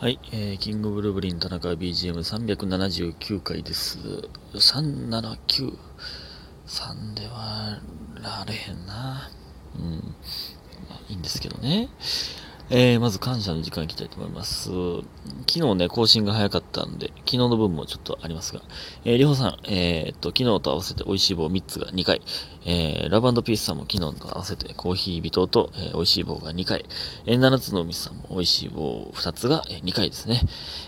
はい、えー、キングブルーブリン田中 BGM379 回です。379。3ではられへんな。うん。まあ、いいんですけどね。えー、まず感謝の時間いきたいと思います。昨日ね、更新が早かったんで、昨日の分もちょっとありますが、えー、りほさん、えー、っと、昨日と合わせて美味しい棒3つが2回、えー、ラブピースさんも昨日と合わせてコーヒー微糖と、えー、美味しい棒が2回、えー、7つの海さんも美味しい棒2つが、えー、2回ですね。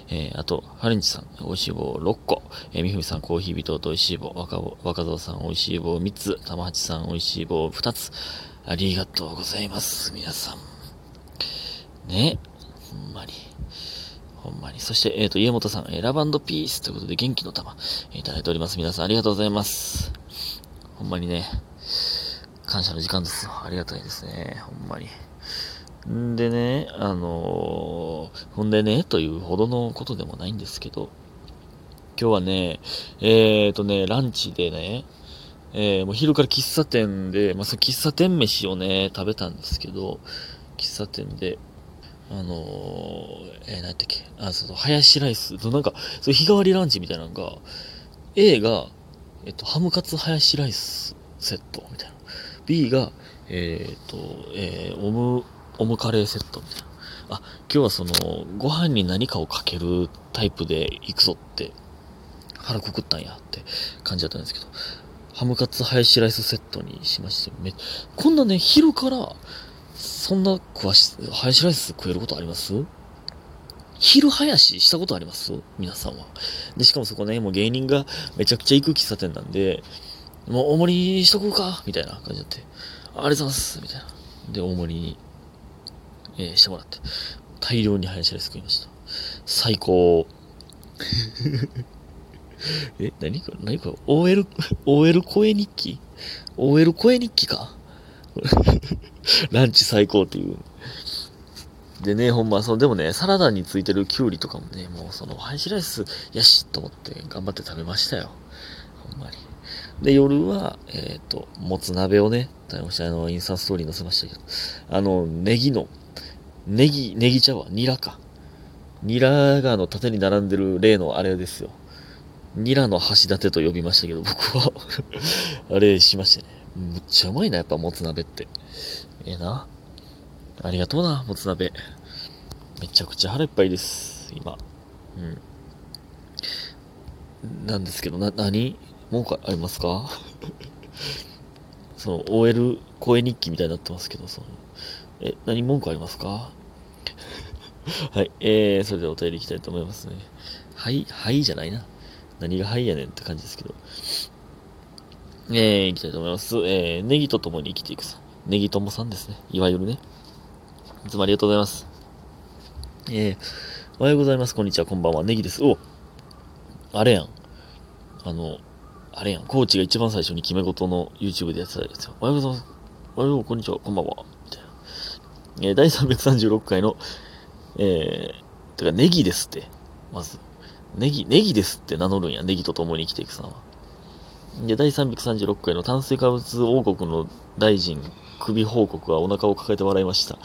えー、あと、ハレンチさん、美味しい棒6個、えー、みふみさんコーヒー微糖と美味しい棒、若若造さん美味しい棒3つ、玉八さん美味しい棒2つ、ありがとうございます、皆さん。ね。ほんまに。ほんまに。そして、えっ、ー、と、家元さん、えー、ラブピースということで元気の玉、えー、いただいております。皆さんありがとうございます。ほんまにね、感謝の時間ですよ。ありがたいですね。ほんまに。んでね、あのー、ほんでね、というほどのことでもないんですけど、今日はね、えっ、ー、とね、ランチでね、えー、もう昼から喫茶店で、まあ、その喫茶店飯をね、食べたんですけど、喫茶店で、あのー、えー、何やったっけ？あ、その、ハヤシライス。なんか、そう日替わりランチみたいなのが、A が、えっと、ハムカツハヤシライスセットみたいな。B が、えー、っと、えー、オム、オムカレーセットみたいな。あ、今日はその、ご飯に何かをかけるタイプで行くぞって、腹くくったんやって感じだったんですけど、ハムカツハヤシライスセットにしまして、め、こんなね、昼から、そんな食わし、ハヤシライス食えることあります？昼ハヤシしたことあります？皆さんは。で、しかもそこね、もう芸人がめちゃくちゃ行く喫茶店なんで、もう大盛りにしとこうか？みたいな感じになって、ありがとうございますみたいな。で、大盛りに、えー、してもらって、大量にハヤシライス食いました。最高。え、何これ？何これ ?OL、OL 声日記 ?OL 声日記か？ランチ最高っていう。でね、ほんま、その、でもね、サラダについてるキュウリとかもね、もうその、ハヤシライス、やし、と思って頑張って食べましたよ。ほんまに。で、夜は、えっ、ー、と、もつ鍋をね、食べました。あの、インスタストーリー載せましたけど、あの、ネギの、ネギ、ネギ茶は、ニラか。ニラがあの、縦に並んでる例のあれですよ。ニラの橋立てと呼びましたけど、僕は あれしましてね。むっちゃうまいな、やっぱ、もつ鍋って。ええな。ありがとうな、もつ鍋。めちゃくちゃ腹いっぱいです、今。うん。なんですけど、な、何？文句ありますか？その、OL 声日記みたいになってますけど、その、え、何？文句ありますか？はい、えー、それではお便りいきたいと思いますね。はい、はいじゃないな。何がはいやねんって感じですけど。えー、いきたいと思います。えー、ネギと共に生きていくさん。ネギ友さんですね。いわゆるね。いつもありがとうございます。えー、おはようございます。こんにちは。こんばんは。ネギです。おあれやん。あの、あれやん。コーチが一番最初に決め事の YouTube でやってたやつよ。おはようございます。おはよう、こんにちは。こんばんは。みたいな。えー、第336回の、えー、てか、ネギですって。まず。ネギ、ネギですって名乗るんや。ネギと共に生きていくさんは。で、第336回の炭水化物王国の大臣首報告はお腹を抱えて笑いました。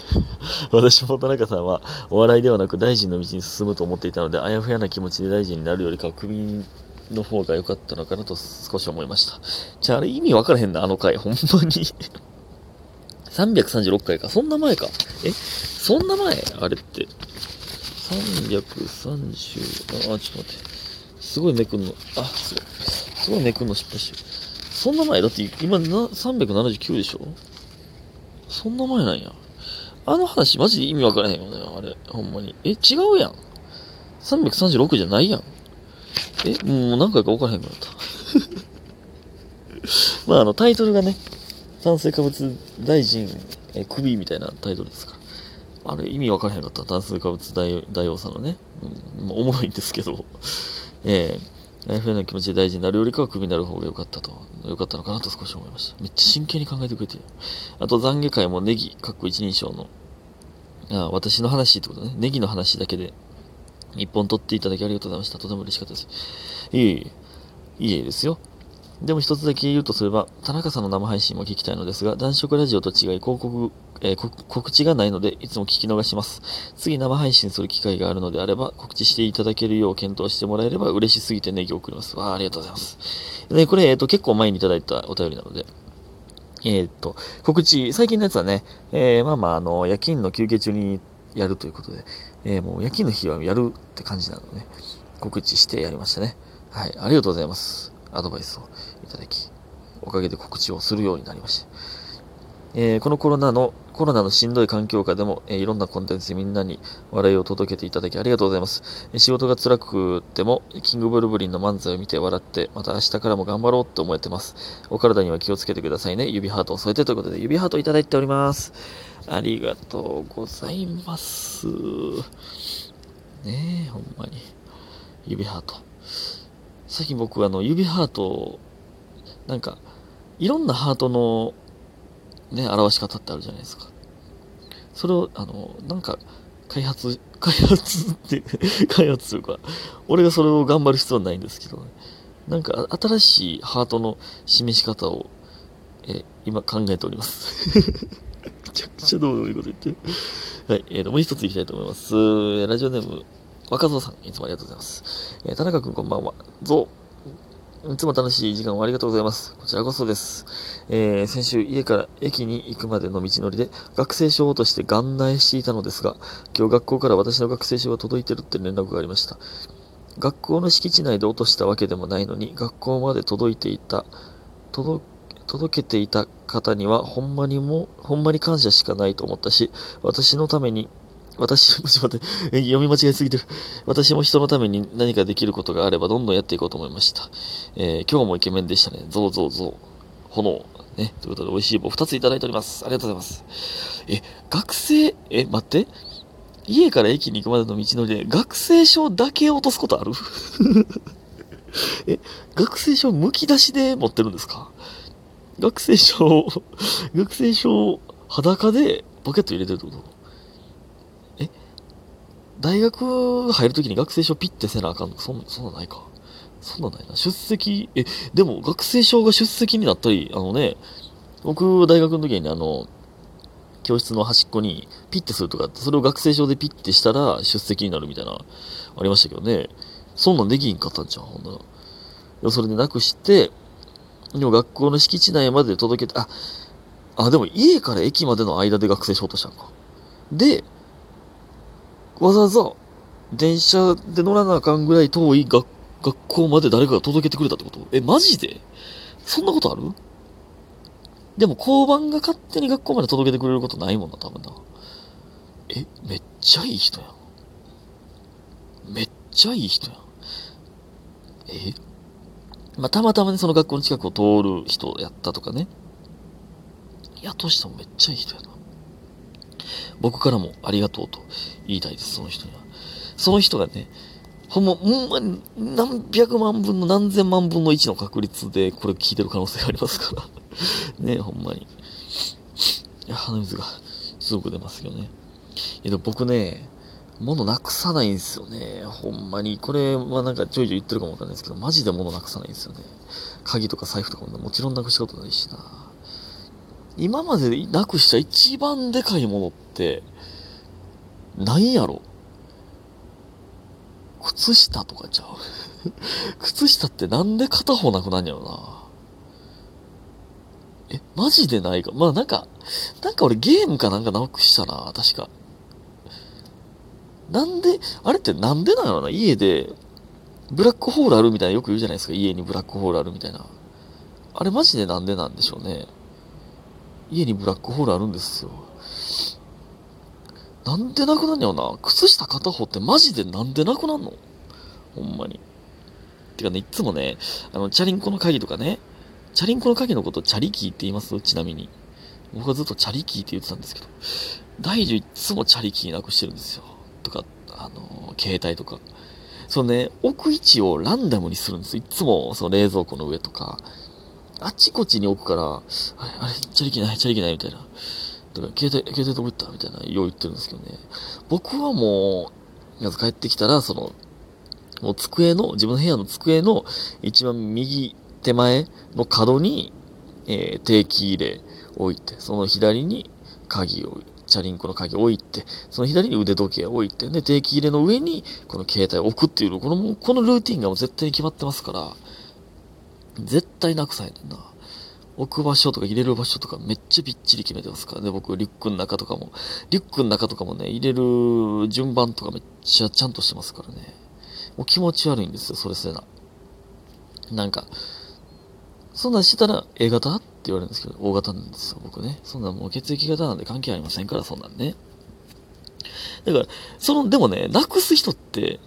私も田中さんはお笑いではなく大臣の道に進むと思っていたので、あやふやな気持ちで大臣になるよりかは首の方が良かったのかなと少し思いました。じゃああれ意味わからへんな、あの回。ほんまに。336回か。そんな前か。え？そんな前？あれって。330、あ、ちょっと待って。すごいめくんの、あ、すごい。すごいめくんの失敗してる。そんな前だって今な379でしょ？そんな前なんや。あの話マジで意味わからへんよね、あれ。ほんまに。え、違うやん。336じゃないやん。え、もう何回か分からへんくなった。まあ、あの、タイトルがね、炭水化物大臣、え、首みたいなタイトルですから。あれ、意味分からへんかった。炭水化物大大王さんのね。うん、まあ、おもろいんですけど。えー、ライフへの気持ちで大事になるよりかはクビになる方が良かったと、良かったのかなと少し思いました。めっちゃ真剣に考えてくれてる。あと、懺悔会もネギ、かっこ一人称の、あ私の話ってことね。ネギの話だけで、一本取っていただきありがとうございました。とても嬉しかったです。いえいえ、いえですよ。でも一つだけ言うとすれば、田中さんの生配信も聞きたいのですが、男色ラジオと違い広告えー、告知がないので、いつも聞き逃します。次生配信する機会があるのであれば、告知していただけるよう検討してもらえれば嬉しすぎてネギを送ります。わあ、ありがとうございます。で、これ、えっ、ー、と、結構前にいただいたお便りなので、えっ、と、告知、最近のやつはね、えまあまあ、あの、夜勤の休憩中にやるということで、えもう夜勤の日はやるって感じなので、ね、告知してやりましたね。はい、ありがとうございます。アドバイスをいただき、おかげで告知をするようになりました。えー、このコロナの、コロナのしんどい環境下でも、えー、いろんなコンテンツでみんなに笑いを届けていただきありがとうございます。えー、仕事が辛くても、キングブルブリンの漫才を見て笑って、また明日からも頑張ろうって思えてます。お体には気をつけてくださいね。指ハートを添えてということで、指ハートいただいております。ありがとうございます。ねえ、ほんまに。指ハート。最近僕、あの、指ハート、なんか、いろんなハートのね、表し方ってあるじゃないですか。それを、あの、なんか、開発、開発って開発というか、俺がそれを頑張る必要はないんですけど、ね、なんか、新しいハートの示し方を、え、今考えております。めちゃくちゃどうでもいいこと言ってる。はい、えーと、もう一ついきたいと思います。ラジオネーム、若造さん、いつもありがとうございます。えー、田中くんこんばんは。ゾウ。いつも楽しい時間をありがとうございます。こちらこそです。えー、先週家から駅に行くまでの道のりで学生証として元内していたのですが、今日学校から私の学生証が届いてるって連絡がありました。学校の敷地内で落としたわけでもないのに、学校まで届いていた、届、届けていた方にはほんまにも、ほんまに感謝しかないと思ったし、私のために私、ちょっと待って、読み間違いすぎてる。私も人のために何かできることがあればどんどんやっていこうと思いました。えー、今日もイケメンでしたね。ゾウゾウゾウ。炎。ね。ということで、美味しい棒2ついただいております。ありがとうございます。え、学生、え、待って。家から駅に行くまでの道のりで、学生証だけ落とすことある？え、学生証むき出しで持ってるんですか？学生証、学生証裸でポケット入れてるってこと？大学入るときに学生証ピッてせなあかんの？そんそんなないか。そんなないな。出席、え、でも学生証が出席になったり、あのね、僕、大学の時にあの、教室の端っこにピッてするとかって、それを学生証でピッてしたら出席になるみたいな、ありましたけどね。そんなんできんかったんじゃん、ほんなら。それでなくして、でも学校の敷地内まで届けて、あ、あ、でも家から駅までの間で学生証としたんか。で、わざわざ電車で乗らなあかんぐらい遠い学学校まで誰かが届けてくれたってこと？え、マジで？そんなことある？でも交番が勝手に学校まで届けてくれることないもんな、多分な。え、めっちゃいい人やん。めっちゃいい人やん。え？まあ、たまたまね、その学校の近くを通る人やったとかね。やとしてもめっちゃいい人やな。僕からもありがとうと言いたいです、その人には。その人がね、ほんま、ほんまに何百万分の何千万分の1の確率でこれ聞いてる可能性がありますから ね、ほんまに。いや、鼻水がすごく出ますよね。いや、でも僕ね、物なくさないんですよね。ほんまに。これはなんかちょいちょい言ってるかもわかんないですけど、マジで物なくさないんですよね。鍵とか財布とかももちろんなくしたことないしな。今までなくした一番でかいものって、何やろ？靴下とかちゃう？靴下ってなんで片方なくなんやろな？え、マジでないか？まあなんか、なんか俺ゲームかなんかなくしたな、確か。なんで、あれってなんでなんやろな、家で、ブラックホールあるみたいなよく言うじゃないですか、家にブラックホールあるみたいな。あれマジでなんでなんでしょうね。家にブラックホールあるんですよ。なんでなくなんやろな。靴下片方ってマジでなんでなくなんの？ほんまに。てかね、いつもね、あの、チャリンコの鍵とかね、チャリンコの鍵のことチャリキーって言います？ちなみに。僕はずっとチャリキーって言ってたんですけど、大樹いつもチャリキーなくしてるんですよ。とか、あの携帯とか。そのね、置く位置をランダムにするんですいつも、その冷蔵庫の上とか、あちこちに置くから、あれ、あれ、チャリキない、チャリキない、みたいな。だか、携帯、携帯どこ行ったみたいな、よう言ってるんですけどね。僕はもう、まず帰ってきたら、その、もう机の、自分の部屋の机の一番右手前の角に、えー、定期入れ置いて、その左に鍵を、チャリンコの鍵を置いて、その左に腕時計を置いて、で、定期入れの上に、この携帯を置くっていう、この、このルーティンがもう絶対に決まってますから、絶対なくさへんな。置く場所とか入れる場所とかめっちゃびっちり決めてますからね。僕、リュックの中とかも。リュックの中とかもね、入れる順番とかめっちゃちゃんとしてますからね。もう気持ち悪いんですよ、それせな。なんか、そんなんしてたら A 型って言われるんですけど、O 型なんですよ、僕ね。そんなんもう血液型なんで関係ありませんから、そんなんね。だから、その、でもね、なくす人って、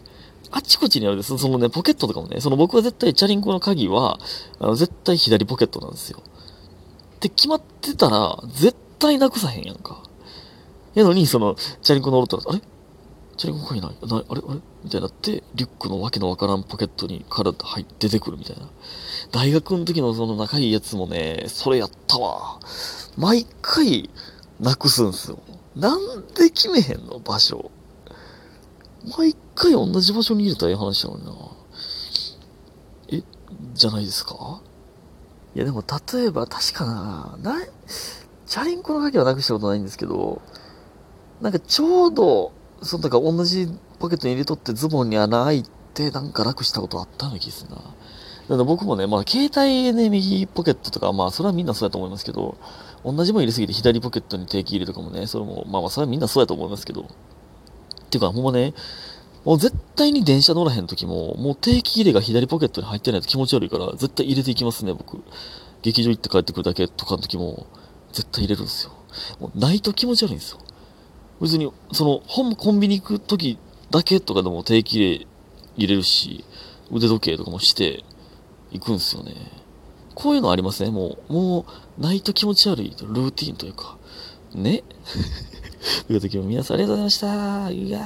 あちこちにあるです。そのね、ポケットとかもね、その僕は絶対チャリンコの鍵は、あの絶対左ポケットなんですよ。って決まってたら、絶対なくさへんやんか。やのに、その、チャリンコ乗ると、あれ？チャリンコ鍵ない？なあれ？あれ？みたいになって、リュックのわけのわからんポケットに体入って出てくるみたいな。大学の時のその仲いいやつもね、それやったわ。毎回、なくすんすよ。なんで決めへんの？場所。毎回同じ場所に入れたらええ話なのにな。え、じゃないですか？いやでも例えば確かな、な、チャリンコの鍵はなくしたことないんですけど、なんかちょうど、その、だか同じポケットに入れとってズボンに穴開いてなんか楽したことあったような気するな。だから僕もね、まあ携帯で右ポケットとか、まあそれはみんなそうやと思いますけど、同じもん入れすぎて左ポケットに定期入れとかもね、それも、まあまあそれはみんなそうやと思いますけど、ていうか、ほんまね、もう絶対に電車乗らへん時も、もう定期入れが左ポケットに入ってないと気持ち悪いから、絶対入れていきますね、僕。劇場行って帰ってくるだけとかの時も、絶対入れるんですよ。もうないと気持ち悪いんですよ。別に、その、本コンビニ行く時だけとかでも定期入れ入れるし、腕時計とかもして行くんですよね。こういうのありますね。もう、もう、ないと気持ち悪いルーティンというか。ね？という時も皆さんありがとうございました。うわ